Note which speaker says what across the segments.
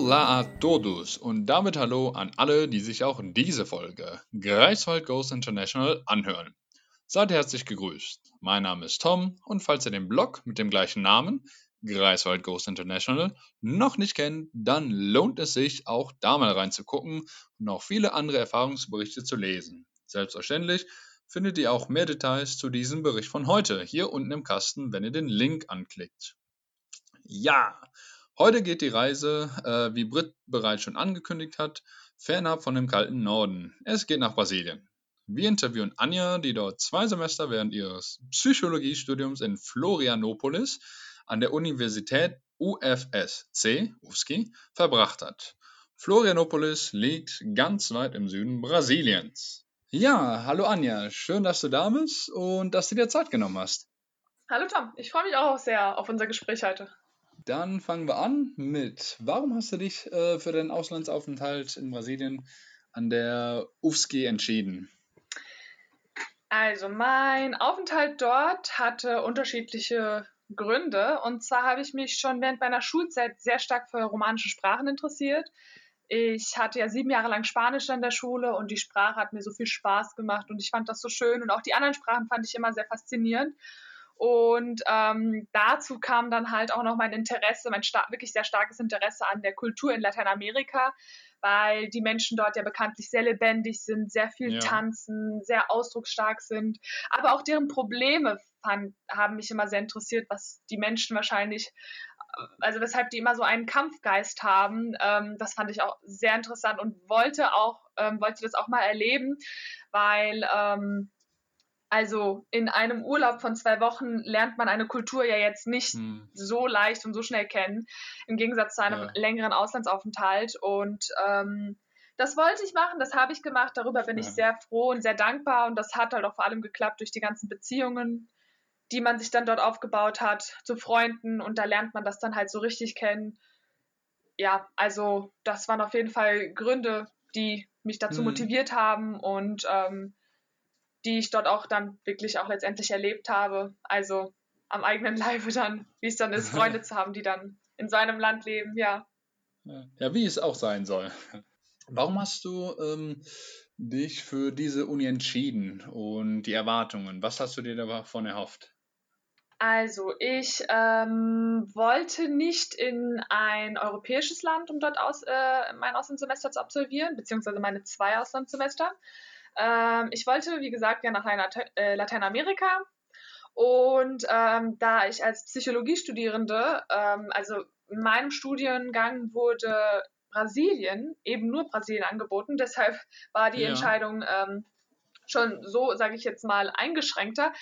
Speaker 1: Hola a todos und damit hallo an alle, die sich auch diese Folge Greifswald Ghost International anhören. Seid herzlich gegrüßt. Mein Name ist Tom und falls ihr den Blog mit dem gleichen Namen, Greifswald Ghost International, noch nicht kennt, dann lohnt es sich auch da mal reinzugucken und auch viele andere Erfahrungsberichte zu lesen. Selbstverständlich findet ihr auch mehr Details zu diesem Bericht von heute hier unten im Kasten, wenn ihr den Link anklickt. Ja, heute geht die Reise, äh, wie Britt bereits schon angekündigt hat, fernab von dem kalten Norden. Es geht nach Brasilien. Wir interviewen Anja, die dort zwei Semester während ihres Psychologiestudiums in Florianopolis an der Universität UFSC UFSC, verbracht hat. Florianopolis liegt ganz weit im Süden Brasiliens. Ja, hallo Anja, schön, dass du da bist und dass du dir Zeit genommen hast.
Speaker 2: Hallo Tom, ich freue mich auch sehr auf unser Gespräch heute.
Speaker 1: Dann fangen wir an mit, warum hast du dich äh, für deinen Auslandsaufenthalt in Brasilien an der UFSC entschieden?
Speaker 2: Also mein Aufenthalt dort hatte unterschiedliche Gründe. Und zwar habe ich mich schon während meiner Schulzeit sehr stark für romanische Sprachen interessiert. Ich hatte ja sieben Jahre lang Spanisch in der Schule und die Sprache hat mir so viel Spaß gemacht und ich fand das so schön und auch die anderen Sprachen fand ich immer sehr faszinierend. Und ähm, dazu kam dann halt auch noch mein Interesse, mein wirklich sehr starkes Interesse an der Kultur in Lateinamerika weil die Menschen dort ja bekanntlich sehr lebendig sind, sehr viel ja. tanzen, sehr ausdrucksstark sind. Aber auch deren Probleme fand, haben mich immer sehr interessiert, was die Menschen wahrscheinlich, also weshalb die immer so einen Kampfgeist haben. Ähm, das fand ich auch sehr interessant und wollte auch, ähm, wollte das auch mal erleben, weil ähm, also in einem Urlaub von zwei Wochen lernt man eine Kultur ja jetzt nicht hm. so leicht und so schnell kennen, im Gegensatz zu einem ja. längeren Auslandsaufenthalt. Und ähm, das wollte ich machen, das habe ich gemacht, darüber bin ja. ich sehr froh und sehr dankbar. Und das hat halt auch vor allem geklappt durch die ganzen Beziehungen, die man sich dann dort aufgebaut hat, zu Freunden. Und da lernt man das dann halt so richtig kennen. Ja, also das waren auf jeden Fall Gründe, die mich dazu hm. motiviert haben und ähm, die ich dort auch dann wirklich auch letztendlich erlebt habe. Also am eigenen Leibe dann, wie es dann ist, Freunde zu haben, die dann in seinem Land leben, ja.
Speaker 1: Ja, wie es auch sein soll. Warum hast du ähm, dich für diese Uni entschieden und die Erwartungen? Was hast du dir davon erhofft?
Speaker 2: Also, ich ähm, wollte nicht in ein europäisches Land, um dort aus, äh, mein Auslandssemester zu absolvieren, beziehungsweise meine zwei Auslandssemester, ähm, ich wollte, wie gesagt, ja nach äh, Lateinamerika. Und ähm, da ich als Psychologiestudierende, ähm, also in meinem Studiengang wurde Brasilien, eben nur Brasilien angeboten. Deshalb war die ja. Entscheidung ähm, schon so, sage ich jetzt mal, eingeschränkter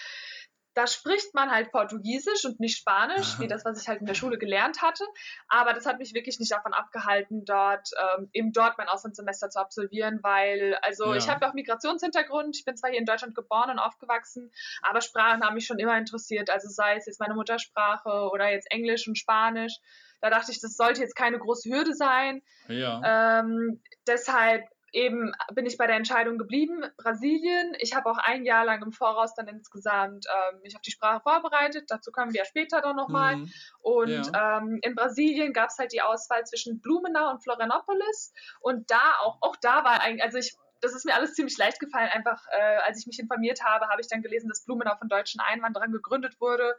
Speaker 2: da spricht man halt Portugiesisch und nicht Spanisch, wie das, was ich halt in der Schule gelernt hatte. Aber das hat mich wirklich nicht davon abgehalten, dort ähm, eben dort mein Auslandssemester zu absolvieren, weil, also ja. ich habe auch Migrationshintergrund. Ich bin zwar hier in Deutschland geboren und aufgewachsen, aber Sprachen haben mich schon immer interessiert. Also sei es jetzt meine Muttersprache oder jetzt Englisch und Spanisch. Da dachte ich, das sollte jetzt keine große Hürde sein. Ja. Ähm, deshalb eben bin ich bei der Entscheidung geblieben, Brasilien. Ich habe auch ein Jahr lang im Voraus dann insgesamt ähm, mich auf die Sprache vorbereitet. Dazu kommen wir ja später dann nochmal. Mhm. Und ja. ähm, in Brasilien gab es halt die Auswahl zwischen Blumenau und Florianopolis. Und da auch, auch da war eigentlich, also ich das ist mir alles ziemlich leicht gefallen. Einfach, äh, als ich mich informiert habe, habe ich dann gelesen, dass Blumenau von deutschen Einwanderern gegründet wurde.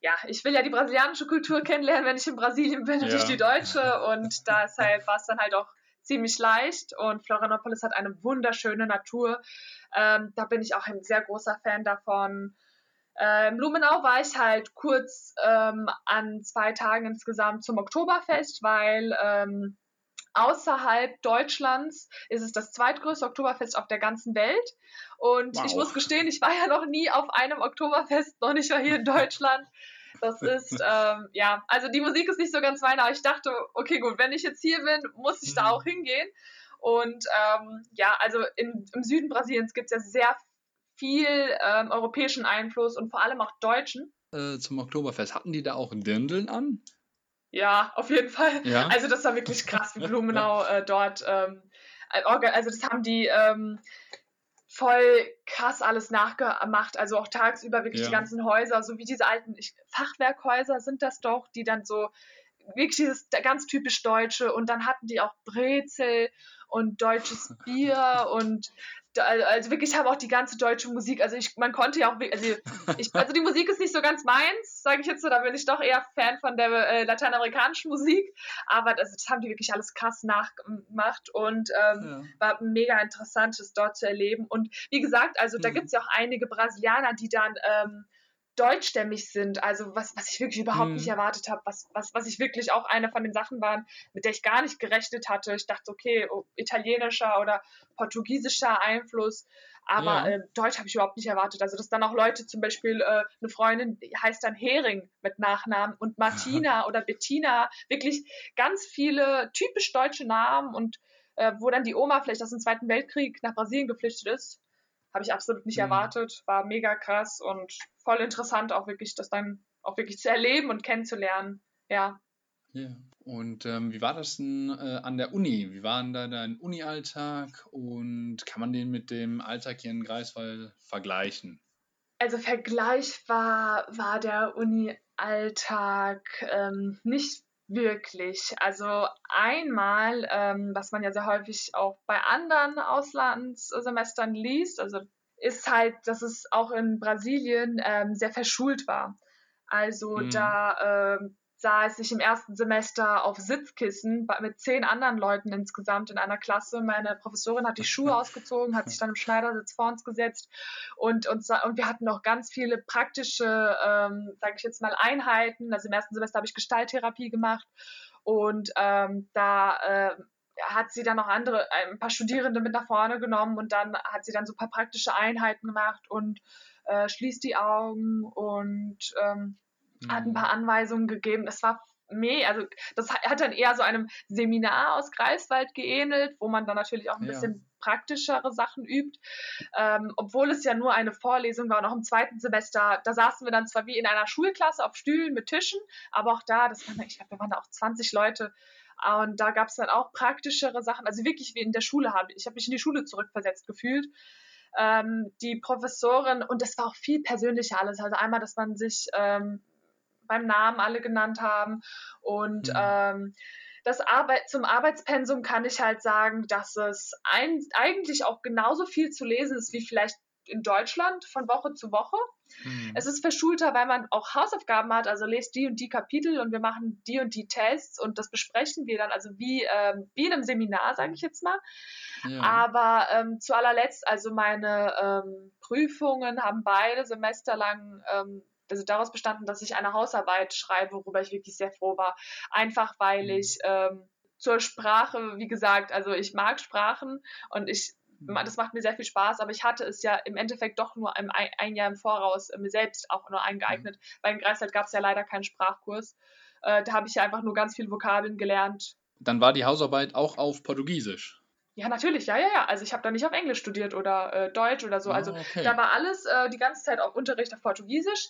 Speaker 2: Ja, ich will ja die brasilianische Kultur kennenlernen, wenn ich in Brasilien bin, ja. nicht die deutsche. Und deshalb war es dann halt auch ziemlich leicht und Florianopolis hat eine wunderschöne Natur. Ähm, da bin ich auch ein sehr großer Fan davon. Ähm, Blumenau war ich halt kurz ähm, an zwei Tagen insgesamt zum Oktoberfest, weil ähm, außerhalb Deutschlands ist es das zweitgrößte Oktoberfest auf der ganzen Welt. Und wow. ich muss gestehen, ich war ja noch nie auf einem Oktoberfest, noch nicht mal hier in Deutschland. Das ist, ähm, ja, also die Musik ist nicht so ganz meine, aber ich dachte, okay, gut, wenn ich jetzt hier bin, muss ich da mhm. auch hingehen. Und ähm, ja, also in, im Süden Brasiliens gibt es ja sehr viel ähm, europäischen Einfluss und vor allem auch deutschen.
Speaker 1: Äh, zum Oktoberfest, hatten die da auch Dirndeln an?
Speaker 2: Ja, auf jeden Fall. Ja? Also das war wirklich krass, wie Blumenau äh, dort, ähm, äh, also das haben die ähm, voll krass alles nachgemacht. Also auch tagsüber wirklich ja. die ganzen Häuser, so wie diese alten Fachwerkhäuser sind das doch, die dann so wirklich dieses ganz typisch Deutsche und dann hatten die auch Brezel und deutsches Bier und also wirklich haben auch die ganze deutsche Musik, also ich, man konnte ja auch, also, ich, also die Musik ist nicht so ganz meins, sage ich jetzt so, da bin ich doch eher Fan von der äh, lateinamerikanischen Musik, aber das, das, haben die wirklich alles krass nachgemacht und ähm, ja. war mega interessant, das dort zu erleben und wie gesagt, also da mhm. gibt es ja auch einige Brasilianer, die dann ähm, deutschstämmig sind, also was, was ich wirklich überhaupt mhm. nicht erwartet habe, was, was, was ich wirklich auch eine von den Sachen waren, mit der ich gar nicht gerechnet hatte. Ich dachte, okay, oh, italienischer oder portugiesischer Einfluss, aber ja. äh, Deutsch habe ich überhaupt nicht erwartet. Also dass dann auch Leute, zum Beispiel äh, eine Freundin die heißt dann Hering mit Nachnamen und Martina oder Bettina, wirklich ganz viele typisch deutsche Namen und äh, wo dann die Oma vielleicht aus dem Zweiten Weltkrieg nach Brasilien geflüchtet ist habe ich absolut nicht mhm. erwartet. War mega krass und voll interessant, auch wirklich das dann auch wirklich zu erleben und kennenzulernen. Ja.
Speaker 1: Ja. Und ähm, wie war das denn äh, an der Uni? Wie war denn da dein Uni-Alltag und kann man den mit dem Alltag hier in Greifswald vergleichen?
Speaker 2: Also vergleichbar war der Uni-Alltag ähm, nicht Wirklich. Also einmal, ähm, was man ja sehr häufig auch bei anderen Auslandssemestern liest, also ist halt, dass es auch in Brasilien ähm, sehr verschult war. Also mhm. da ähm, saß ich im ersten Semester auf Sitzkissen mit zehn anderen Leuten insgesamt in einer Klasse. Meine Professorin hat die Schuhe ausgezogen, hat sich dann im Schneidersitz vor uns gesetzt und, und, und wir hatten noch ganz viele praktische, ähm, sage ich jetzt mal, Einheiten. Also im ersten Semester habe ich Gestalttherapie gemacht und ähm, da äh, hat sie dann noch andere, ein paar Studierende mit nach vorne genommen und dann hat sie dann so ein paar praktische Einheiten gemacht und äh, schließt die Augen und ähm, hat ein paar mhm. Anweisungen gegeben. Es war meh, also das hat dann eher so einem Seminar aus Greifswald geähnelt, wo man dann natürlich auch ein ja. bisschen praktischere Sachen übt, ähm, obwohl es ja nur eine Vorlesung war und auch im zweiten Semester, da saßen wir dann zwar wie in einer Schulklasse auf Stühlen mit Tischen, aber auch da, das waren, ich glaube, wir waren da auch 20 Leute und da gab es dann auch praktischere Sachen, also wirklich wie in der Schule habe ich habe mich in die Schule zurückversetzt gefühlt. Ähm, die Professorin und das war auch viel persönlicher alles. Also einmal, dass man sich ähm, beim Namen alle genannt haben. Und mhm. ähm, das Arbeit, zum Arbeitspensum kann ich halt sagen, dass es ein, eigentlich auch genauso viel zu lesen ist wie vielleicht in Deutschland von Woche zu Woche. Mhm. Es ist verschulter, weil man auch Hausaufgaben hat, also lest die und die Kapitel und wir machen die und die Tests und das besprechen wir dann, also wie, ähm, wie in einem Seminar, sage ich jetzt mal. Ja. Aber ähm, zu allerletzt, also meine ähm, Prüfungen haben beide Semester lang ähm, also daraus bestanden, dass ich eine Hausarbeit schreibe, worüber ich wirklich sehr froh war. Einfach weil mhm. ich ähm, zur Sprache, wie gesagt, also ich mag Sprachen und ich mhm. das macht mir sehr viel Spaß, aber ich hatte es ja im Endeffekt doch nur ein, ein Jahr im Voraus mir selbst auch nur eingeeignet, mhm. weil in Greifswald gab es ja leider keinen Sprachkurs. Äh, da habe ich ja einfach nur ganz viele Vokabeln gelernt.
Speaker 1: Dann war die Hausarbeit auch auf Portugiesisch.
Speaker 2: Ja, natürlich, ja, ja, ja. Also ich habe da nicht auf Englisch studiert oder äh, Deutsch oder so. Oh, also okay. da war alles äh, die ganze Zeit auf Unterricht auf Portugiesisch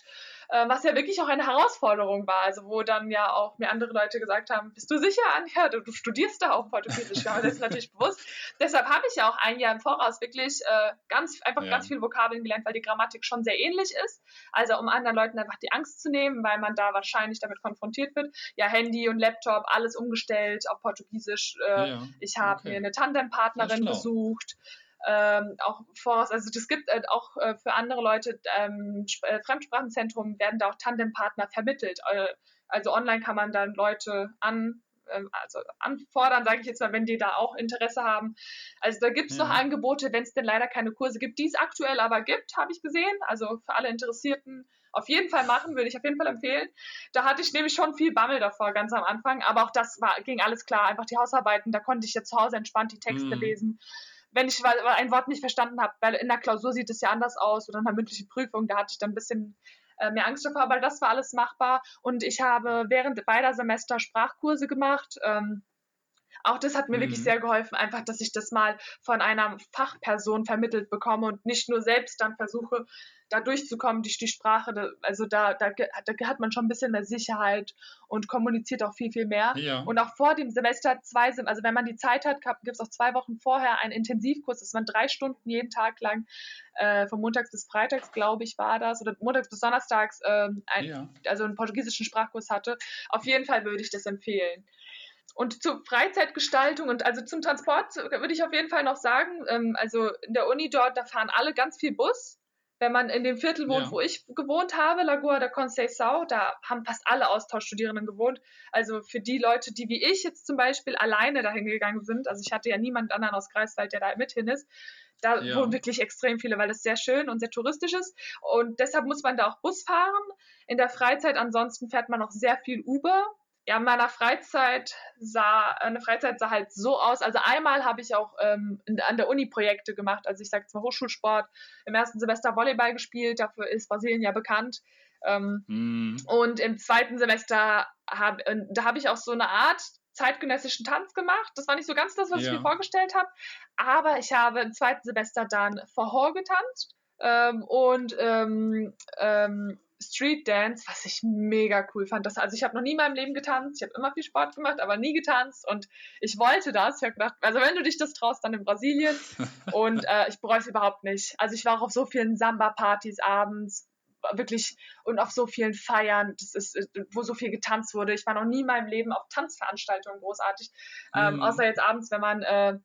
Speaker 2: äh, was ja wirklich auch eine Herausforderung war. Also wo dann ja auch mir andere Leute gesagt haben, bist du sicher, Anja, du, du studierst da auch Portugiesisch. Ja, das ist natürlich bewusst. Deshalb habe ich ja auch ein Jahr im Voraus wirklich äh, ganz einfach ja. ganz viele Vokabeln gelernt, weil die Grammatik schon sehr ähnlich ist. Also um anderen Leuten einfach die Angst zu nehmen, weil man da wahrscheinlich damit konfrontiert wird. Ja, Handy und Laptop, alles umgestellt auf Portugiesisch. Äh, ja. Ich habe okay. mir eine Tandempartnerin besucht ähm, auch voraus. Also das gibt äh, auch äh, für andere Leute ähm, äh, Fremdsprachenzentrum werden da auch Tandempartner vermittelt. Äh, also online kann man dann Leute an ähm, also anfordern, sage ich jetzt mal, wenn die da auch Interesse haben. Also da gibt es ja. noch Angebote, wenn es denn leider keine Kurse gibt, die es aktuell aber gibt, habe ich gesehen. Also für alle Interessierten auf jeden Fall machen, würde ich auf jeden Fall empfehlen. Da hatte ich nämlich schon viel Bammel davor, ganz am Anfang, aber auch das war, ging alles klar. Einfach die Hausarbeiten, da konnte ich ja zu Hause entspannt die Texte mhm. lesen wenn ich ein Wort nicht verstanden habe, weil in der Klausur sieht es ja anders aus oder in der mündlichen Prüfung, da hatte ich dann ein bisschen äh, mehr Angst davor, aber das war alles machbar und ich habe während beider Semester Sprachkurse gemacht. Ähm, auch das hat mir mhm. wirklich sehr geholfen, einfach, dass ich das mal von einer Fachperson vermittelt bekomme und nicht nur selbst dann versuche, da durchzukommen durch die Sprache. Also da, da, da hat man schon ein bisschen mehr Sicherheit und kommuniziert auch viel, viel mehr. Ja. Und auch vor dem Semester zwei, also wenn man die Zeit hat, gibt es auch zwei Wochen vorher einen Intensivkurs, das waren drei Stunden jeden Tag lang, äh, von Montags bis Freitags, glaube ich, war das, oder Montags bis Donnerstags, äh, ein, ja. also einen portugiesischen Sprachkurs hatte. Auf jeden Fall würde ich das empfehlen. Und zur Freizeitgestaltung und also zum Transport würde ich auf jeden Fall noch sagen, ähm, also in der Uni dort, da fahren alle ganz viel Bus. Wenn man in dem Viertel wohnt, ja. wo ich gewohnt habe, Lagoa de Conceição, da haben fast alle Austauschstudierenden gewohnt. Also für die Leute, die wie ich jetzt zum Beispiel alleine dahin gegangen sind, also ich hatte ja niemand anderen aus Greifswald, der da mit hin ist, da ja. wohnen wirklich extrem viele, weil das sehr schön und sehr touristisch ist. Und deshalb muss man da auch Bus fahren. In der Freizeit ansonsten fährt man noch sehr viel Uber ja, in meiner Freizeit sah, eine Freizeit sah halt so aus. Also einmal habe ich auch ähm, an der Uni Projekte gemacht. Also ich sage jetzt mal Hochschulsport. Im ersten Semester Volleyball gespielt. Dafür ist Brasilien ja bekannt. Ähm, mm. Und im zweiten Semester habe, äh, da habe ich auch so eine Art zeitgenössischen Tanz gemacht. Das war nicht so ganz das, was ja. ich mir vorgestellt habe. Aber ich habe im zweiten Semester dann Verhor getanzt. Ähm, und ähm, ähm, Street Dance, was ich mega cool fand. Das, also ich habe noch nie in meinem Leben getanzt. Ich habe immer viel Sport gemacht, aber nie getanzt. Und ich wollte das. Ich habe gedacht, also wenn du dich das traust, dann in Brasilien. und äh, ich bereue es überhaupt nicht. Also ich war auch auf so vielen Samba-Partys abends, wirklich und auf so vielen Feiern, das ist, wo so viel getanzt wurde. Ich war noch nie in meinem Leben auf Tanzveranstaltungen großartig, ähm, mhm. außer jetzt abends, wenn man äh,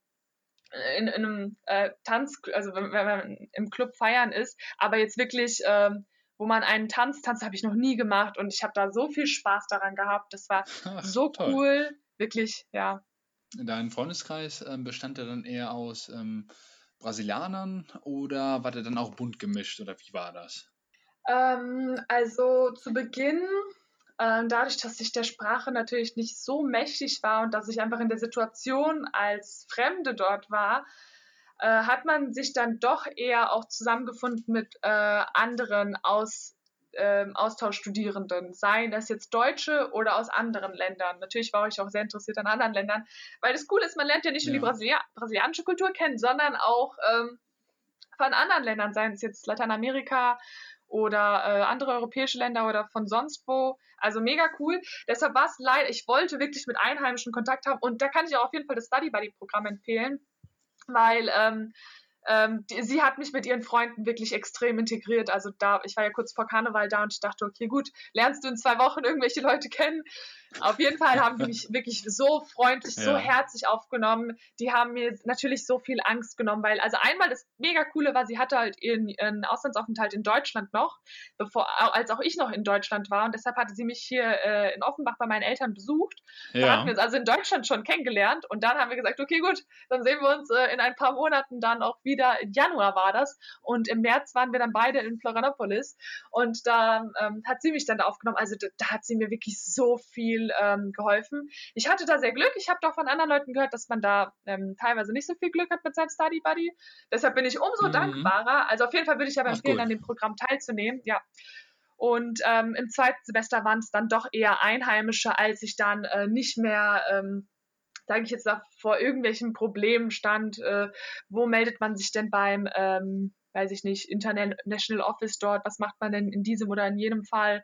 Speaker 2: in, in, einem äh, Tanz, also wenn, wenn, man im Club feiern ist, aber jetzt wirklich ähm, wo man einen Tanz, Tanz habe ich noch nie gemacht und ich habe da so viel Spaß daran gehabt. Das war Ach, so toll. cool, wirklich, ja.
Speaker 1: Dein Freundeskreis äh, bestand ja dann eher aus ähm, Brasilianern oder war der dann auch bunt gemischt oder wie war das?
Speaker 2: Ähm, also zu Beginn, äh, dadurch, dass ich der Sprache natürlich nicht so mächtig war und dass ich einfach in der Situation als Fremde dort war, äh, hat man sich dann doch eher auch zusammengefunden mit äh, anderen aus, äh, Austauschstudierenden, seien das jetzt Deutsche oder aus anderen Ländern. Natürlich war ich auch sehr interessiert an anderen Ländern, weil das Coole ist, man lernt ja nicht nur die Brasilia brasilianische Kultur kennen, sondern auch ähm, von anderen Ländern, seien es jetzt Lateinamerika oder äh, andere europäische Länder oder von sonst wo. Also mega cool. Deshalb war es leider, ich wollte wirklich mit Einheimischen Kontakt haben und da kann ich auch auf jeden Fall das Study Buddy Programm empfehlen weil ähm, ähm, die, sie hat mich mit ihren Freunden wirklich extrem integriert. Also da, ich war ja kurz vor Karneval da und ich dachte, okay, gut, lernst du in zwei Wochen irgendwelche Leute kennen? Auf jeden Fall haben die mich wirklich so freundlich, ja. so herzlich aufgenommen. Die haben mir natürlich so viel Angst genommen, weil also einmal das mega coole war, sie hatte halt ihren, ihren Auslandsaufenthalt in Deutschland noch, bevor als auch ich noch in Deutschland war und deshalb hatte sie mich hier äh, in Offenbach bei meinen Eltern besucht. Ja. Da hatten wir uns also in Deutschland schon kennengelernt und dann haben wir gesagt, okay, gut, dann sehen wir uns äh, in ein paar Monaten dann auch wieder. Im Januar war das und im März waren wir dann beide in Florianopolis und da ähm, hat sie mich dann da aufgenommen. Also da, da hat sie mir wirklich so viel viel ähm, geholfen. Ich hatte da sehr Glück. Ich habe doch von anderen Leuten gehört, dass man da ähm, teilweise nicht so viel Glück hat mit seinem Study Buddy. Deshalb bin ich umso mhm. dankbarer. Also auf jeden Fall würde ich aber empfehlen, an dem Programm teilzunehmen. Ja. Und ähm, im zweiten Semester waren es dann doch eher Einheimische, als ich dann äh, nicht mehr ähm, sage ich jetzt, da vor irgendwelchen Problemen stand. Äh, wo meldet man sich denn beim, ähm, weiß ich nicht, International Office dort? Was macht man denn in diesem oder in jenem Fall?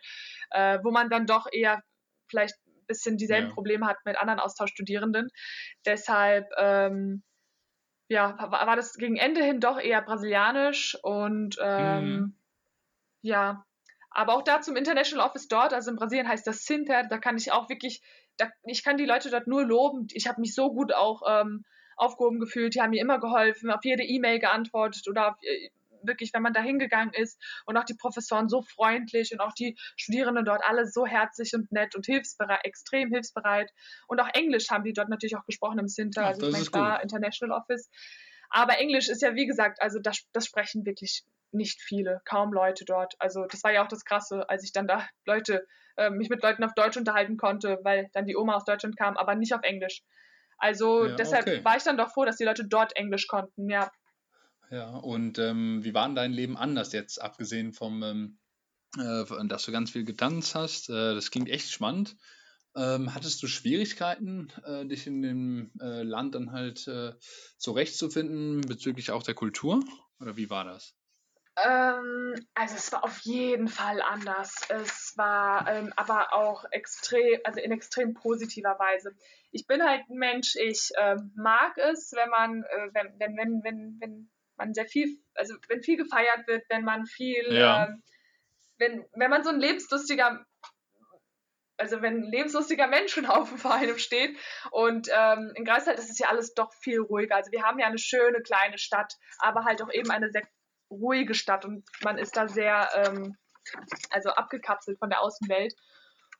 Speaker 2: Äh, wo man dann doch eher vielleicht bisschen dieselben ja. Probleme hat mit anderen Austauschstudierenden. Deshalb ähm, ja, war, das gegen Ende hin doch eher brasilianisch und ähm, mhm. ja, aber auch da zum International Office dort, also in Brasilien heißt das Sinter, da kann ich auch wirklich, da, ich kann die Leute dort nur loben. Ich habe mich so gut auch ähm, aufgehoben gefühlt, die haben mir immer geholfen, auf jede E-Mail geantwortet oder auf, äh, wirklich, wenn man da hingegangen ist und auch die Professoren so freundlich und auch die Studierenden dort alle so herzlich und nett und hilfsbereit, extrem hilfsbereit. Und auch Englisch haben die dort natürlich auch gesprochen im Center, ja, also ich meine, klar, International Office. Aber Englisch ist ja, wie gesagt, also das, das sprechen wirklich nicht viele, kaum Leute dort. Also das war ja auch das Krasse, als ich dann da Leute, äh, mich mit Leuten auf Deutsch unterhalten konnte, weil dann die Oma aus Deutschland kam, aber nicht auf Englisch. Also ja, deshalb okay. war ich dann doch froh, dass die Leute dort Englisch konnten, ja.
Speaker 1: Ja, und ähm, wie war denn dein Leben anders jetzt, abgesehen vom, ähm, äh, dass du ganz viel getanzt hast? Äh, das klingt echt spannend. Ähm, hattest du Schwierigkeiten, äh, dich in dem äh, Land dann halt äh, zurechtzufinden bezüglich auch der Kultur? Oder wie war das?
Speaker 2: Ähm, also es war auf jeden Fall anders. Es war ähm, aber auch extrem, also in extrem positiver Weise. Ich bin halt ein Mensch, ich ähm, mag es, wenn man, äh, wenn, wenn, wenn, wenn, wenn man sehr viel, also wenn viel gefeiert wird, wenn man viel, ja. ähm, wenn, wenn man so ein lebenslustiger also wenn ein lebenslustiger Menschenhaufen vor einem steht. Und ähm, in Greifswald ist es ja alles doch viel ruhiger. Also wir haben ja eine schöne kleine Stadt, aber halt auch eben eine sehr ruhige Stadt und man ist da sehr ähm, also abgekapselt von der Außenwelt.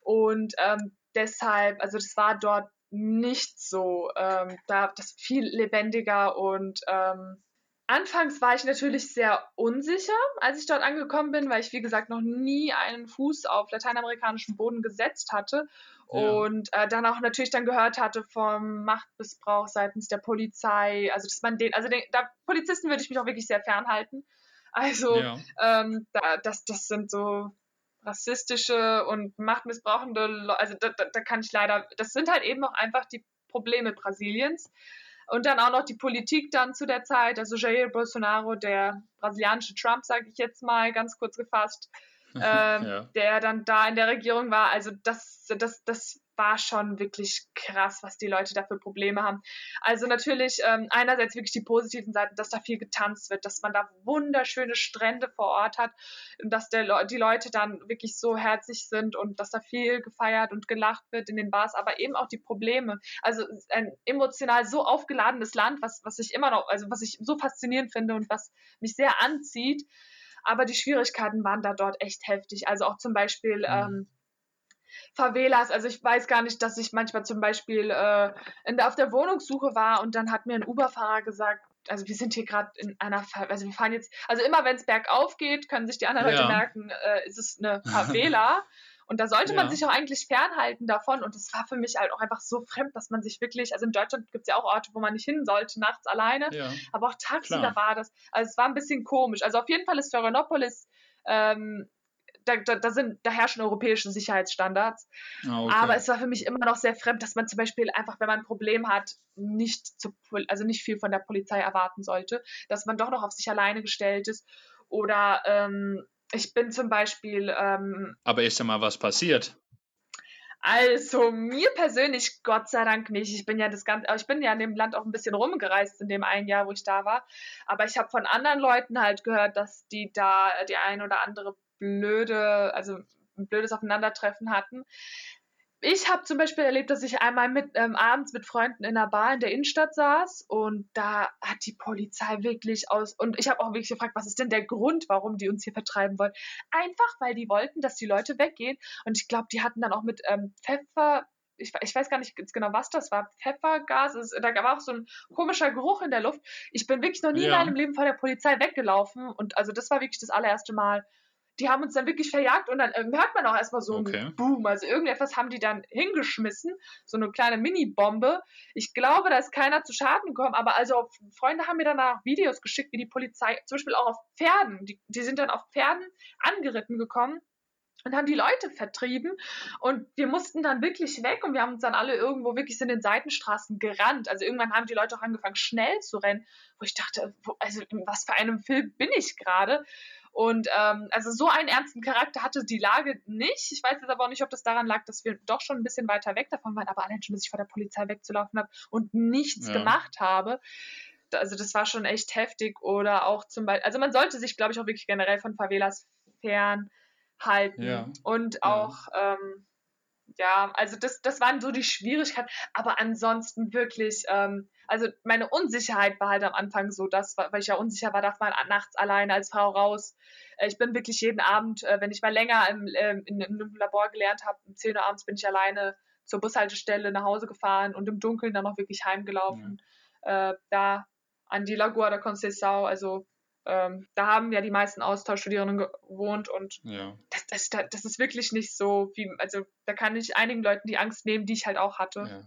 Speaker 2: Und ähm, deshalb, also das war dort nicht so, ähm, da das viel lebendiger und ähm, Anfangs war ich natürlich sehr unsicher, als ich dort angekommen bin, weil ich, wie gesagt, noch nie einen Fuß auf lateinamerikanischem Boden gesetzt hatte ja. und äh, dann auch natürlich dann gehört hatte vom Machtmissbrauch seitens der Polizei. Also, dass man den, also den, da, Polizisten würde ich mich auch wirklich sehr fernhalten. Also, ja. ähm, da, das, das sind so rassistische und machtmissbrauchende Leute, also da, da, da kann ich leider, das sind halt eben auch einfach die Probleme Brasiliens. Und dann auch noch die Politik dann zu der Zeit, also Jair Bolsonaro, der brasilianische Trump, sage ich jetzt mal ganz kurz gefasst, ähm, ja. der dann da in der Regierung war. Also das, das, das war schon wirklich krass, was die Leute da für Probleme haben. Also natürlich ähm, einerseits wirklich die positiven Seiten, dass da viel getanzt wird, dass man da wunderschöne Strände vor Ort hat und dass der, die Leute dann wirklich so herzlich sind und dass da viel gefeiert und gelacht wird in den Bars, aber eben auch die Probleme. Also ein emotional so aufgeladenes Land, was, was ich immer noch, also was ich so faszinierend finde und was mich sehr anzieht. Aber die Schwierigkeiten waren da dort echt heftig. Also auch zum Beispiel mhm. ähm, Favelas. Also ich weiß gar nicht, dass ich manchmal zum Beispiel äh, in, auf der Wohnungssuche war und dann hat mir ein Uber-Fahrer gesagt, also wir sind hier gerade in einer, also wir fahren jetzt, also immer wenn es bergauf geht, können sich die anderen ja. Leute merken, äh, ist es eine Favela. Und da sollte ja. man sich auch eigentlich fernhalten davon. Und es war für mich halt auch einfach so fremd, dass man sich wirklich, also in Deutschland gibt es ja auch Orte, wo man nicht hin sollte, nachts alleine. Ja. Aber auch tagsüber war das, also es war ein bisschen komisch. Also auf jeden Fall ist Florianopolis ähm, da, da, da, sind, da herrschen europäische Sicherheitsstandards. Ah, okay. Aber es war für mich immer noch sehr fremd, dass man zum Beispiel einfach, wenn man ein Problem hat, nicht zu, also nicht viel von der Polizei erwarten sollte, dass man doch noch auf sich alleine gestellt ist. Oder ähm, ich bin zum Beispiel. Ähm,
Speaker 1: Aber ist ja mal was passiert?
Speaker 2: Also mir persönlich Gott sei Dank nicht. Ich bin ja das ganze, ich bin ja in dem Land auch ein bisschen rumgereist in dem einen Jahr, wo ich da war. Aber ich habe von anderen Leuten halt gehört, dass die da die ein oder andere blöde, also ein blödes Aufeinandertreffen hatten. Ich habe zum Beispiel erlebt, dass ich einmal mit, ähm, abends mit Freunden in einer Bar in der Innenstadt saß und da hat die Polizei wirklich aus und ich habe auch wirklich gefragt, was ist denn der Grund, warum die uns hier vertreiben wollen? Einfach, weil die wollten, dass die Leute weggehen und ich glaube, die hatten dann auch mit ähm, Pfeffer ich, ich, weiß gar nicht genau, was das war. Pfeffergas, es, da war auch so ein komischer Geruch in der Luft. Ich bin wirklich noch nie ja. in meinem Leben vor der Polizei weggelaufen und also das war wirklich das allererste Mal, die haben uns dann wirklich verjagt und dann ähm, hört man auch erstmal so okay. einen Boom. Also irgendetwas haben die dann hingeschmissen, so eine kleine Mini-Bombe. Ich glaube, da ist keiner zu Schaden gekommen, aber also Freunde haben mir danach Videos geschickt, wie die Polizei, zum Beispiel auch auf Pferden, die, die sind dann auf Pferden angeritten gekommen und haben die Leute vertrieben und wir mussten dann wirklich weg und wir haben uns dann alle irgendwo wirklich in den Seitenstraßen gerannt. Also irgendwann haben die Leute auch angefangen schnell zu rennen, wo ich dachte, wo, also in was für einem Film bin ich gerade? Und ähm, also so einen ernsten Charakter hatte die Lage nicht. Ich weiß jetzt aber auch nicht, ob das daran lag, dass wir doch schon ein bisschen weiter weg davon waren, aber allein schon, dass ich vor der Polizei wegzulaufen habe und nichts ja. gemacht habe. Also das war schon echt heftig. Oder auch zum Beispiel, also man sollte sich, glaube ich, auch wirklich generell von Favelas fernhalten. Ja. Und auch, ja. ähm, ja, also das, das waren so die Schwierigkeiten, aber ansonsten wirklich, ähm, also meine Unsicherheit war halt am Anfang so, dass, weil ich ja unsicher war, darf man nachts alleine als Frau raus. Äh, ich bin wirklich jeden Abend, äh, wenn ich mal länger im, ähm, in, in einem Labor gelernt habe, um 10 Uhr abends bin ich alleine zur Bushaltestelle nach Hause gefahren und im Dunkeln dann auch wirklich heimgelaufen. Ja. Äh, da an die Lagoa de Conceição, also ähm, da haben ja die meisten Austauschstudierenden gewohnt und ja. das, das, das, ist wirklich nicht so, wie, also da kann ich einigen Leuten die Angst nehmen, die ich halt auch hatte.
Speaker 1: Ja,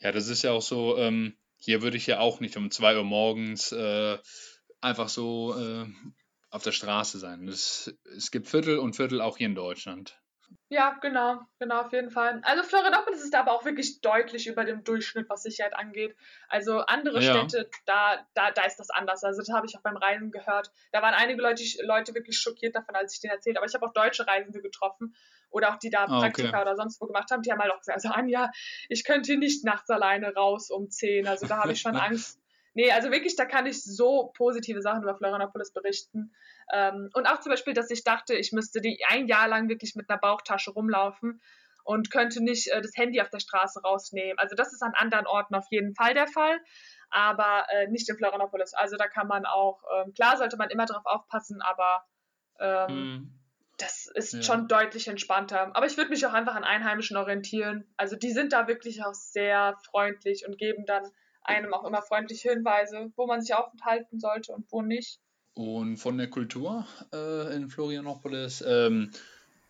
Speaker 1: ja das ist ja auch so, ähm, hier würde ich ja auch nicht um 2 Uhr morgens äh, einfach so äh, auf der Straße sein. Es, es gibt Viertel und Viertel auch hier in Deutschland.
Speaker 2: Ja, genau, genau, auf jeden Fall. Also Florianopolis ist aber auch wirklich deutlich über dem Durchschnitt, was Sicherheit angeht. Also andere ja. Städte, da, da, da ist das anders. Also das habe ich auch beim Reisen gehört. Da waren einige Leute, Leute wirklich schockiert davon, als ich denen erzählt Aber ich habe auch deutsche Reisende getroffen oder auch die da ah, Praktika okay. oder sonst wo gemacht haben. Die haben halt auch gesagt, also Anja, ich könnte nicht nachts alleine raus um 10. Also da habe ich schon Angst. Nee, also wirklich, da kann ich so positive Sachen über Florianopolis berichten. Ähm, und auch zum Beispiel, dass ich dachte, ich müsste die ein Jahr lang wirklich mit einer Bauchtasche rumlaufen und könnte nicht äh, das Handy auf der Straße rausnehmen. Also das ist an anderen Orten auf jeden Fall der Fall, aber äh, nicht in Florianopolis. Also da kann man auch, ähm, klar sollte man immer drauf aufpassen, aber ähm, hm. das ist ja. schon deutlich entspannter. Aber ich würde mich auch einfach an Einheimischen orientieren. Also die sind da wirklich auch sehr freundlich und geben dann einem auch immer freundliche Hinweise, wo man sich aufhalten sollte und wo nicht.
Speaker 1: Und von der Kultur äh, in Florianopolis, ähm,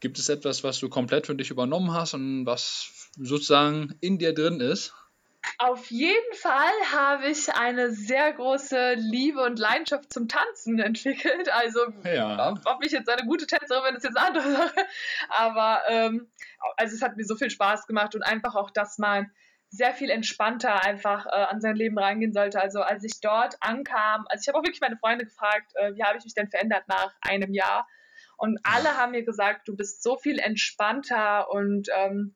Speaker 1: gibt es etwas, was du komplett für dich übernommen hast und was sozusagen in dir drin ist?
Speaker 2: Auf jeden Fall habe ich eine sehr große Liebe und Leidenschaft zum Tanzen entwickelt. Also, ja. ob, ob, ich jetzt eine gute Tänzerin bin, ist jetzt eine andere Sache. Aber ähm, also es hat mir so viel Spaß gemacht und einfach auch, dass man sehr viel entspannter einfach äh, an sein Leben reingehen sollte. Also als ich dort ankam, also ich habe auch wirklich meine Freunde gefragt, äh, wie habe ich mich denn verändert nach einem Jahr? Und alle haben mir gesagt, du bist so viel entspannter und ähm,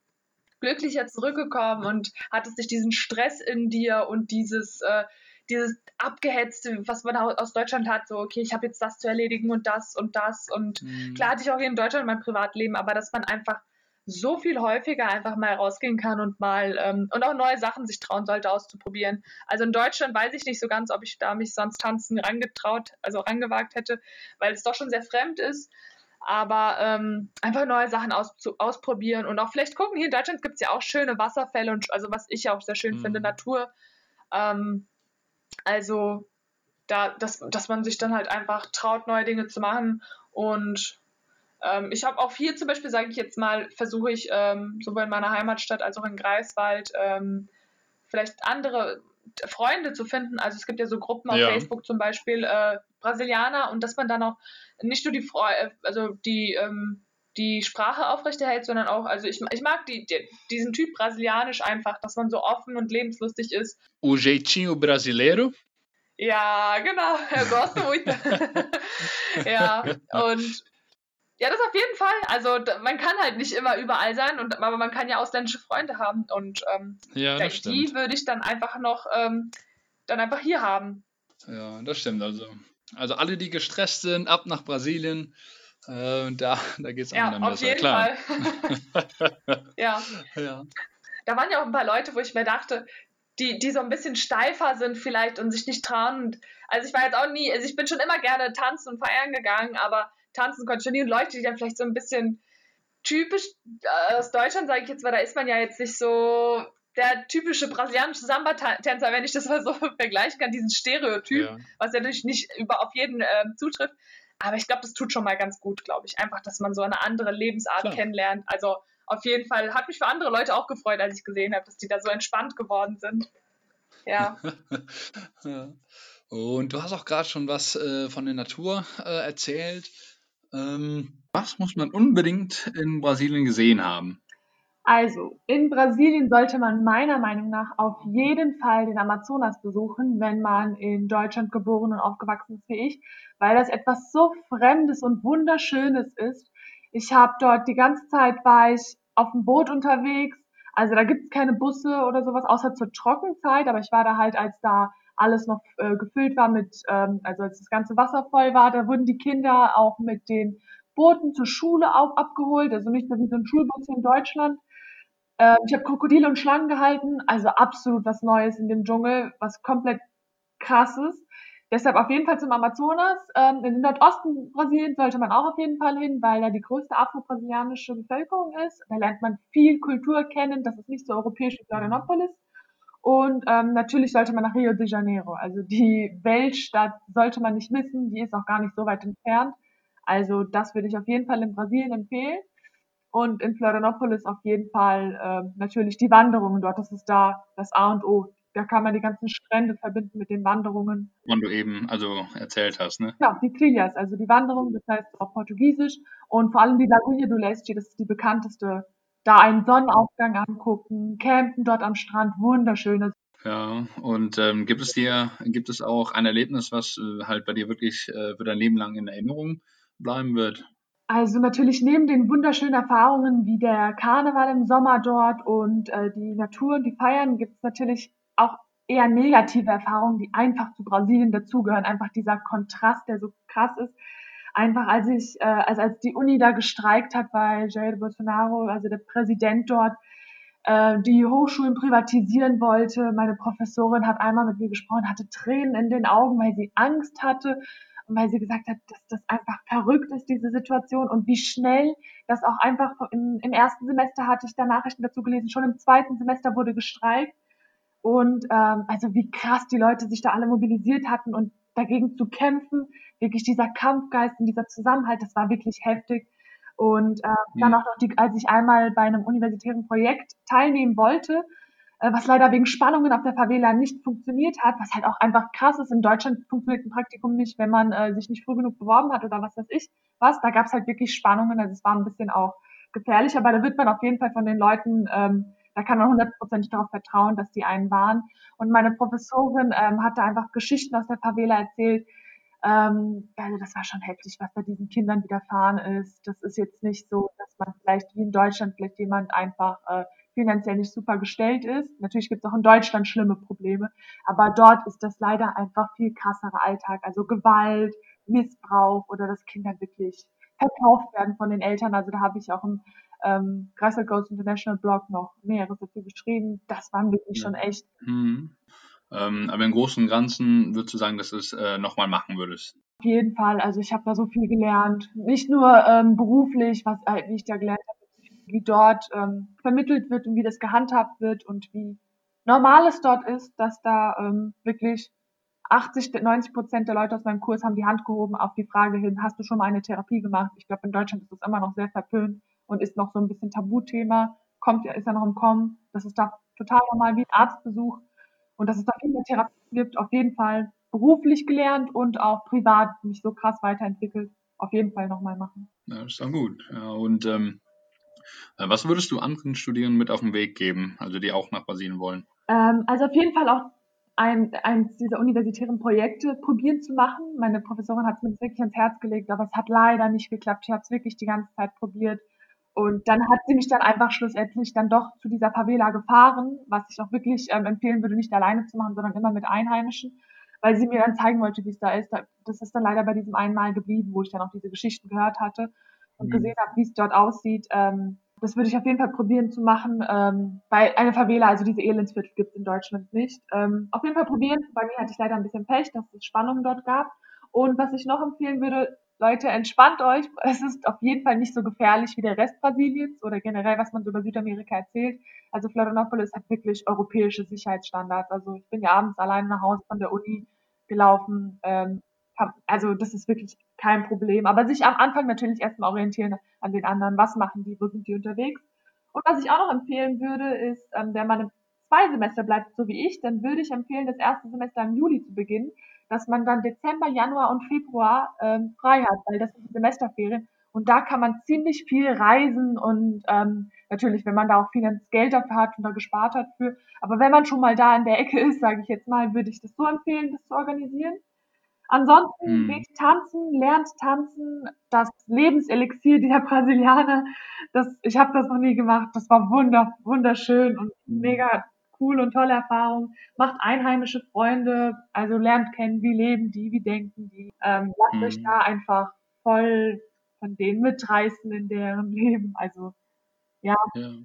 Speaker 2: glücklicher zurückgekommen und hattest nicht diesen Stress in dir und dieses, äh, dieses abgehetzte, was man aus Deutschland hat, so, okay, ich habe jetzt das zu erledigen und das und das. Und mhm. klar hatte ich auch hier in Deutschland mein Privatleben, aber dass man einfach so viel häufiger einfach mal rausgehen kann und mal ähm, und auch neue Sachen sich trauen sollte auszuprobieren. Also in Deutschland weiß ich nicht so ganz, ob ich da mich sonst tanzen rangetraut, also rangewagt hätte, weil es doch schon sehr fremd ist. Aber ähm, einfach neue Sachen aus, zu, ausprobieren und auch vielleicht gucken. Hier in Deutschland gibt es ja auch schöne Wasserfälle und also was ich auch sehr schön mhm. finde, Natur. Ähm, also da, dass, dass man sich dann halt einfach traut, neue Dinge zu machen und ähm, ich habe auch hier zum Beispiel, sage ich jetzt mal, versuche ich ähm, sowohl in meiner Heimatstadt als auch in Greifswald ähm, vielleicht andere Freunde zu finden. Also es gibt ja so Gruppen auf ja. Facebook zum Beispiel, äh, Brasilianer, und dass man dann auch nicht nur die Freu äh, also die, ähm, die Sprache aufrechterhält, sondern auch, also ich, ich mag die, die, diesen Typ brasilianisch einfach, dass man so offen und lebenslustig ist.
Speaker 1: O jeitinho brasileiro?
Speaker 2: Ja, genau, eu gosto muito. ja, und ja, das auf jeden Fall. Also man kann halt nicht immer überall sein, und, aber man kann ja ausländische Freunde haben. Und ähm, ja, das die würde ich dann einfach noch ähm, dann einfach hier haben.
Speaker 1: Ja, das stimmt. Also, also alle, die gestresst sind, ab nach Brasilien. Äh, da da geht es
Speaker 2: ja, auf jeden klar. Fall. ja. ja. Da waren ja auch ein paar Leute, wo ich mir dachte, die, die so ein bisschen steifer sind vielleicht und sich nicht trauen. Also ich war jetzt auch nie, also ich bin schon immer gerne tanzen und feiern gegangen, aber tanzen konnte. Schon die Leute, die dann vielleicht so ein bisschen typisch äh, aus Deutschland, sage ich jetzt, weil da ist man ja jetzt nicht so der typische brasilianische Samba-Tänzer, wenn ich das mal so vergleichen kann, diesen Stereotyp, ja. was ja natürlich nicht über auf jeden äh, zutrifft. Aber ich glaube, das tut schon mal ganz gut, glaube ich. Einfach, dass man so eine andere Lebensart Klar. kennenlernt. Also auf jeden Fall hat mich für andere Leute auch gefreut, als ich gesehen habe, dass die da so entspannt geworden sind. Ja.
Speaker 1: ja. Und du hast auch gerade schon was äh, von der Natur äh, erzählt. Ähm, was muss man unbedingt in Brasilien gesehen haben?
Speaker 2: Also, in Brasilien sollte man meiner Meinung nach auf jeden Fall den Amazonas besuchen, wenn man in Deutschland geboren und aufgewachsen ist wie ich, weil das etwas so Fremdes und Wunderschönes ist. Ich habe dort die ganze Zeit war ich auf dem Boot unterwegs. Also da gibt es keine Busse oder sowas, außer zur Trockenzeit, aber ich war da halt, als da alles noch äh, gefüllt war mit, ähm, also als das ganze Wasser voll war, da wurden die Kinder auch mit den Booten zur Schule auch abgeholt, also nicht nur wie so ein Schulbus in Deutschland. Ähm, ich habe Krokodile und Schlangen gehalten, also absolut was Neues in dem Dschungel, was komplett krasses. Deshalb auf jeden Fall zum Amazonas. Ähm, in den Nordosten Brasiliens sollte man auch auf jeden Fall hin, weil da die größte afro-brasilianische Bevölkerung ist. Da lernt man viel Kultur kennen. Das ist nicht so europäisch wie Florianopolis. Und ähm, natürlich sollte man nach Rio de Janeiro. Also die Weltstadt sollte man nicht missen, die ist auch gar nicht so weit entfernt. Also das würde ich auf jeden Fall in Brasilien empfehlen. Und in Florianopolis auf jeden Fall äh, natürlich die Wanderungen dort. Das ist da das A und O da kann man die ganzen Strände verbinden mit den Wanderungen.
Speaker 1: Wann du eben also erzählt hast, ne?
Speaker 2: Ja, die Trilhas, also die Wanderung, das heißt auf Portugiesisch und vor allem die Laguna do Leste, das ist die bekannteste. Da einen Sonnenaufgang angucken, campen dort am Strand, wunderschön.
Speaker 1: Ja, und ähm, gibt es dir, gibt es auch ein Erlebnis, was äh, halt bei dir wirklich äh, für dein Leben lang in Erinnerung bleiben wird?
Speaker 2: Also natürlich neben den wunderschönen Erfahrungen wie der Karneval im Sommer dort und äh, die Natur und die Feiern gibt es natürlich auch eher negative Erfahrungen, die einfach zu Brasilien dazugehören. Einfach dieser Kontrast, der so krass ist. Einfach als ich, äh, als, als die Uni da gestreikt hat bei Jair Bolsonaro, also der Präsident dort, äh, die Hochschulen privatisieren wollte. Meine Professorin hat einmal mit mir gesprochen, hatte Tränen in den Augen, weil sie Angst hatte und weil sie gesagt hat, dass das einfach verrückt ist, diese Situation und wie schnell das auch einfach im, im ersten Semester hatte ich da Nachrichten dazu gelesen, schon im zweiten Semester wurde gestreikt und ähm, also wie krass die Leute sich da alle mobilisiert hatten und dagegen zu kämpfen, wirklich dieser Kampfgeist und dieser Zusammenhalt, das war wirklich heftig. Und äh, mhm. dann auch noch, die, als ich einmal bei einem universitären Projekt teilnehmen wollte, äh, was leider wegen Spannungen auf der Favela nicht funktioniert hat, was halt auch einfach krass ist. In Deutschland funktioniert ein Praktikum nicht, wenn man äh, sich nicht früh genug beworben hat oder was weiß ich was. Da gab es halt wirklich Spannungen, also es war ein bisschen auch gefährlich, aber da wird man auf jeden Fall von den Leuten, ähm, da kann man hundertprozentig darauf vertrauen, dass die einen waren. Und meine Professorin ähm, hat da einfach Geschichten aus der Favela erzählt. Ähm, also das war schon heftig, was bei diesen Kindern widerfahren ist. Das ist jetzt nicht so, dass man vielleicht wie in Deutschland vielleicht jemand einfach äh, finanziell nicht super gestellt ist. Natürlich gibt es auch in Deutschland schlimme Probleme, aber dort ist das leider einfach viel krasserer Alltag. Also Gewalt, Missbrauch oder dass Kinder wirklich verkauft werden von den Eltern. Also da habe ich auch im ähm, Greifswald Ghost International Blog noch mehreres dazu geschrieben. Das waren wirklich ja. schon echt.
Speaker 1: Mhm. Ähm, aber im Großen und Ganzen würdest du sagen, dass du es äh, nochmal machen würdest?
Speaker 2: Auf jeden Fall. Also ich habe da so viel gelernt. Nicht nur ähm, beruflich, was halt, wie ich da gelernt habe, wie dort ähm, vermittelt wird und wie das gehandhabt wird und wie normal es dort ist, dass da ähm, wirklich 80, 90 Prozent der Leute aus meinem Kurs haben die Hand gehoben auf die Frage hin, hast du schon mal eine Therapie gemacht? Ich glaube, in Deutschland ist das immer noch sehr verpönt und ist noch so ein bisschen Tabuthema. Kommt, ist ja noch im Kommen. Das ist da total normal wie ein Arztbesuch. Und dass es da viele Therapien gibt, auf jeden Fall beruflich gelernt und auch privat mich so krass weiterentwickelt, auf jeden Fall nochmal machen.
Speaker 1: Ja, ist dann gut. Ja, und ähm, äh, was würdest du anderen Studierenden mit auf den Weg geben, also die auch nach Brasilien wollen?
Speaker 2: Ähm, also auf jeden Fall auch ein, eins dieser universitären Projekte probieren zu machen. Meine Professorin hat es mir wirklich ans Herz gelegt, aber es hat leider nicht geklappt. Ich habe es wirklich die ganze Zeit probiert. Und dann hat sie mich dann einfach schlussendlich dann doch zu dieser Favela gefahren, was ich auch wirklich ähm, empfehlen würde, nicht alleine zu machen, sondern immer mit Einheimischen, weil sie mir dann zeigen wollte, wie es da ist. Das ist dann leider bei diesem einen Mal geblieben, wo ich dann auch diese Geschichten gehört hatte und mhm. gesehen habe, wie es dort aussieht. Ähm, das würde ich auf jeden Fall probieren zu machen. Ähm, bei einer Favela, also diese Elendsviertel gibt es in Deutschland nicht. Ähm, auf jeden Fall probieren. Bei mir hatte ich leider ein bisschen Pech, dass es Spannungen dort gab. Und was ich noch empfehlen würde, Leute, entspannt euch. Es ist auf jeden Fall nicht so gefährlich wie der Rest Brasiliens oder generell, was man so über Südamerika erzählt. Also Florianopolis hat wirklich europäische Sicherheitsstandards. Also ich bin ja abends allein nach Hause von der Uni gelaufen. Ähm, also das ist wirklich kein Problem. Aber sich am Anfang natürlich erstmal orientieren an den anderen. Was machen die? Wo sind die unterwegs? Und was ich auch noch empfehlen würde, ist, ähm, wenn man zwei Semester bleibt, so wie ich, dann würde ich empfehlen, das erste Semester im Juli zu beginnen, dass man dann Dezember, Januar und Februar ähm, frei hat, weil das sind Semesterferien. Und da kann man ziemlich viel reisen und ähm, natürlich, wenn man da auch viel Geld dafür hat und da gespart hat für. Aber wenn man schon mal da in der Ecke ist, sage ich jetzt mal, würde ich das so empfehlen, das zu organisieren. Ansonsten hm. geht tanzen, lernt tanzen, das Lebenselixier dieser Brasilianer. Das, ich habe das noch nie gemacht. Das war wunder, wunderschön und hm. mega cool und tolle Erfahrung. Macht einheimische Freunde, also lernt kennen, wie leben die, wie denken die. Ähm, lasst hm. euch da einfach voll von denen mitreißen in deren Leben. Also ja, ja,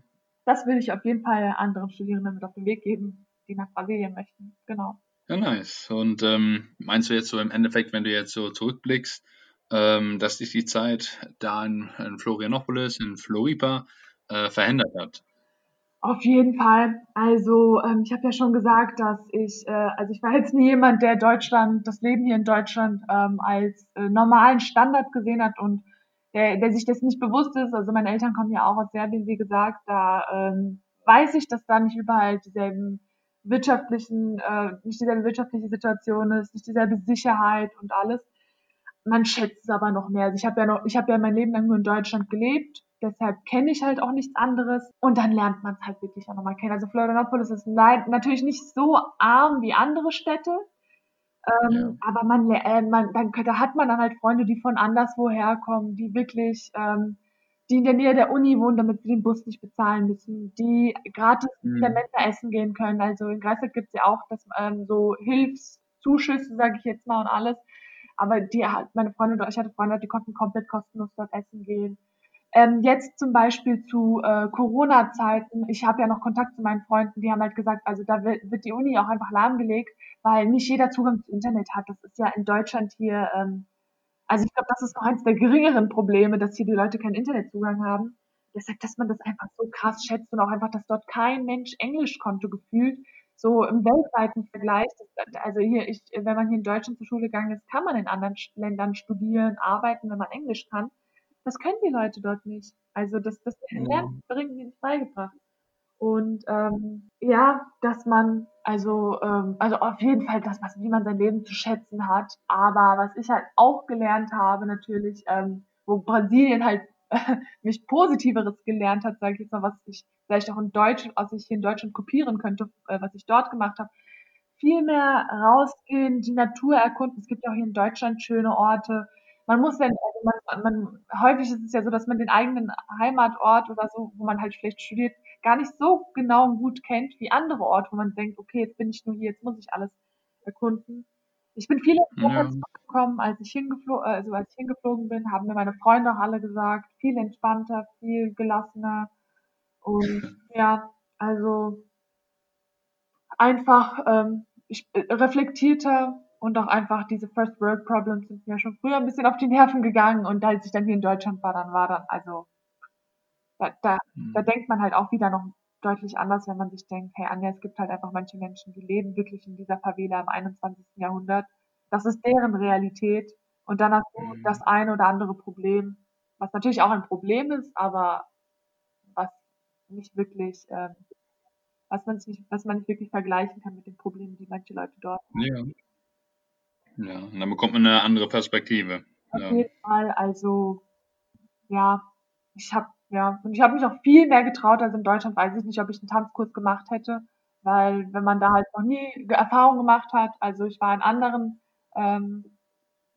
Speaker 2: das will ich auf jeden Fall anderen Studierenden mit auf den Weg geben, die nach Brasilien möchten. Genau.
Speaker 1: Ja, nice. Und ähm, meinst du jetzt so im Endeffekt, wenn du jetzt so zurückblickst, ähm, dass dich die Zeit da in, in Florianopolis, in Floripa äh, verändert hat?
Speaker 2: Auf jeden Fall. Also ähm, ich habe ja schon gesagt, dass ich, äh, also ich war jetzt nie jemand, der Deutschland, das Leben hier in Deutschland ähm, als äh, normalen Standard gesehen hat und der, der sich das nicht bewusst ist. Also meine Eltern kommen ja auch aus Serbien, wie gesagt, da ähm, weiß ich, dass da nicht überall dieselben wirtschaftlichen, äh, nicht dieselbe wirtschaftliche Situation ist, nicht dieselbe Sicherheit und alles. Man schätzt es aber noch mehr. Also ich habe ja noch, ich habe ja mein Leben lang nur in Deutschland gelebt, deshalb kenne ich halt auch nichts anderes und dann lernt man es halt wirklich auch nochmal kennen. Also Florianopolis ist natürlich nicht so arm wie andere Städte, ähm, ja. aber man, äh, man, dann da hat man dann halt Freunde, die von anderswo herkommen, die wirklich ähm, die in der Nähe der Uni wohnen, damit sie den Bus nicht bezahlen müssen, die gratis mhm. in der Messe essen gehen können. Also in Greifswald gibt es ja auch das, ähm, so Hilfszuschüsse, sage ich jetzt mal, und alles. Aber die meine Freunde, ich hatte Freunde, die konnten komplett kostenlos dort essen gehen. Ähm, jetzt zum Beispiel zu äh, Corona-Zeiten, ich habe ja noch Kontakt zu meinen Freunden, die haben halt gesagt, also da wird, die Uni auch einfach lahmgelegt, weil nicht jeder Zugang zu Internet hat. Das ist ja in Deutschland hier ähm, also ich glaube, das ist noch eines der geringeren Probleme, dass hier die Leute keinen Internetzugang haben. Deshalb, dass man das einfach so krass schätzt und auch einfach, dass dort kein Mensch Englisch konnte gefühlt. So im weltweiten Vergleich. Also hier, ich, wenn man hier in Deutschland zur Schule gegangen ist, kann man in anderen Ländern studieren, arbeiten, wenn man Englisch kann. Das können die Leute dort nicht. Also das, das Lernen bringen die nicht beigebracht. Und ähm, ja, dass man, also, ähm, also auf jeden Fall, dass man, wie man sein Leben zu schätzen hat. Aber was ich halt auch gelernt habe, natürlich, ähm, wo Brasilien halt mich Positiveres gelernt hat, sage ich jetzt mal, was ich vielleicht auch in Deutsch, was ich hier in Deutschland kopieren könnte, äh, was ich dort gemacht habe. Viel mehr rausgehen, die Natur erkunden. Es gibt ja auch hier in Deutschland schöne Orte. Man muss ja, also man, man, häufig ist es ja so, dass man den eigenen Heimatort oder so, wo man halt schlecht studiert, gar nicht so genau und gut kennt wie andere Orte, wo man denkt, okay, jetzt bin ich nur hier, jetzt muss ich alles erkunden. Ich bin viele Wochen zurückgekommen, als ich hingeflogen, also als ich hingeflogen bin, haben mir meine Freunde auch alle gesagt, viel entspannter, viel gelassener und ja, also einfach ähm, ich, äh, reflektierter und auch einfach diese First World Problems sind mir schon früher ein bisschen auf die Nerven gegangen und als ich dann hier in Deutschland war, dann war dann also da, da, da mhm. denkt man halt auch wieder noch deutlich anders, wenn man sich denkt, hey Anja, es gibt halt einfach manche Menschen, die leben wirklich in dieser Favela im 21. Jahrhundert. Das ist deren Realität. Und dann hast du mhm. das eine oder andere Problem, was natürlich auch ein Problem ist, aber was nicht wirklich, ähm, was man nicht, was man nicht wirklich vergleichen kann mit den Problemen, die manche Leute dort
Speaker 1: haben. Ja. Und dann bekommt man eine andere Perspektive.
Speaker 2: Auf ja. jeden Fall, also ja, ich habe ja, und ich habe mich auch viel mehr getraut als in Deutschland. Weiß ich nicht, ob ich einen Tanzkurs gemacht hätte, weil wenn man da halt noch nie Erfahrung gemacht hat, also ich war in anderen ähm,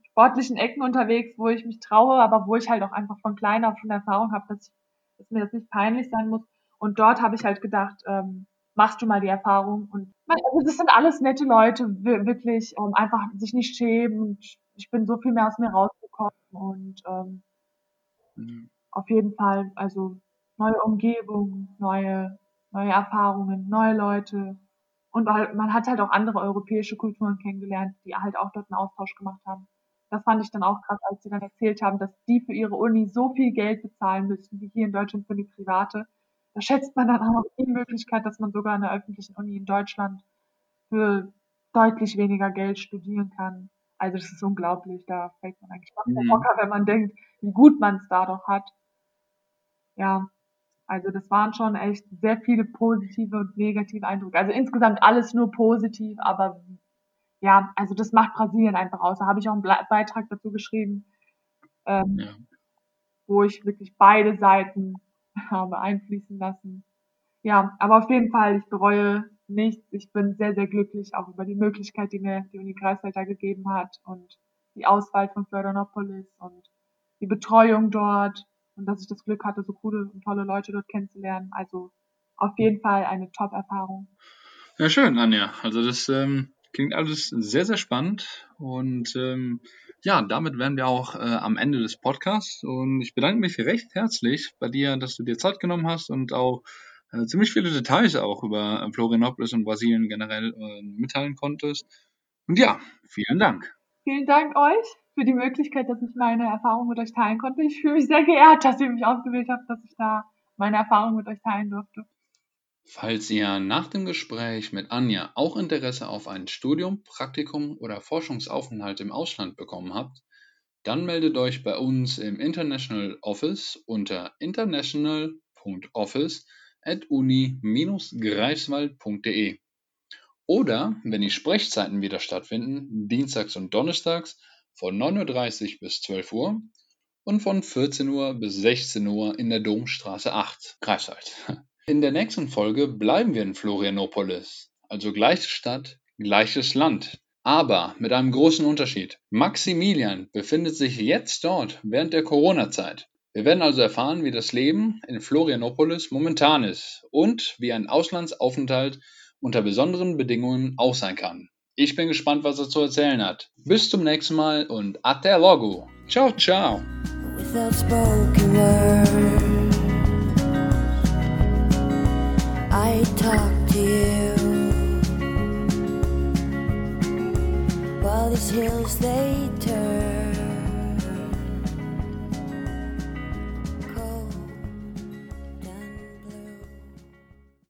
Speaker 2: sportlichen Ecken unterwegs, wo ich mich traue, aber wo ich halt auch einfach von klein auf schon Erfahrung habe, dass, dass mir das nicht peinlich sein muss. Und dort habe ich halt gedacht, ähm, machst du mal die Erfahrung. Und also das sind alles nette Leute, wirklich, um einfach sich nicht schämen. Ich bin so viel mehr aus mir rausgekommen und ähm, mhm auf jeden Fall, also neue Umgebung, neue, neue Erfahrungen, neue Leute. Und halt, man hat halt auch andere europäische Kulturen kennengelernt, die halt auch dort einen Austausch gemacht haben. Das fand ich dann auch krass, als sie dann erzählt haben, dass die für ihre Uni so viel Geld bezahlen müssen, wie hier in Deutschland für die private. Da schätzt man dann auch die Möglichkeit, dass man sogar an der öffentlichen Uni in Deutschland für deutlich weniger Geld studieren kann. Also das ist unglaublich, da fällt man eigentlich fast mhm. locker, wenn man denkt, wie gut man es da doch hat ja, also das waren schon echt sehr viele positive und negative Eindrücke. Also insgesamt alles nur positiv, aber ja, also das macht Brasilien einfach aus. Da habe ich auch einen Beitrag dazu geschrieben, ähm, ja. wo ich wirklich beide Seiten habe einfließen lassen. Ja, aber auf jeden Fall, ich bereue nichts. Ich bin sehr, sehr glücklich auch über die Möglichkeit, die mir die Uni Greifswald da gegeben hat und die Auswahl von Florianopolis und die Betreuung dort und dass ich das Glück hatte, so coole und tolle Leute dort kennenzulernen. Also auf jeden Fall eine Top-Erfahrung.
Speaker 1: Ja, schön, Anja. Also das ähm, klingt alles sehr, sehr spannend. Und ähm, ja, damit wären wir auch äh, am Ende des Podcasts. Und ich bedanke mich recht herzlich bei dir, dass du dir Zeit genommen hast und auch äh, ziemlich viele Details auch über Florianopolis und Brasilien generell äh, mitteilen konntest. Und ja, vielen Dank.
Speaker 2: Vielen Dank euch für die Möglichkeit, dass ich meine Erfahrung mit euch teilen konnte. Ich fühle mich sehr geehrt, dass ihr mich ausgewählt habt, dass ich da meine Erfahrung mit euch teilen durfte.
Speaker 1: Falls ihr nach dem Gespräch mit Anja auch Interesse auf ein Studium, Praktikum oder Forschungsaufenthalt im Ausland bekommen habt, dann meldet euch bei uns im International Office unter international.office at uni-greifswald.de Oder, wenn die Sprechzeiten wieder stattfinden, dienstags und donnerstags von 9.30 Uhr bis 12 Uhr und von 14 Uhr bis 16 Uhr in der Domstraße 8, Greifswald. In der nächsten Folge bleiben wir in Florianopolis, also gleiche Stadt, gleiches Land. Aber mit einem großen Unterschied. Maximilian befindet sich jetzt dort während der Corona-Zeit. Wir werden also erfahren, wie das Leben in Florianopolis momentan ist und wie ein Auslandsaufenthalt unter besonderen Bedingungen auch sein kann. Ich bin gespannt, was er zu erzählen hat. Bis zum nächsten Mal und até logo. Ciao, ciao. I talk to you. While these hills they turn.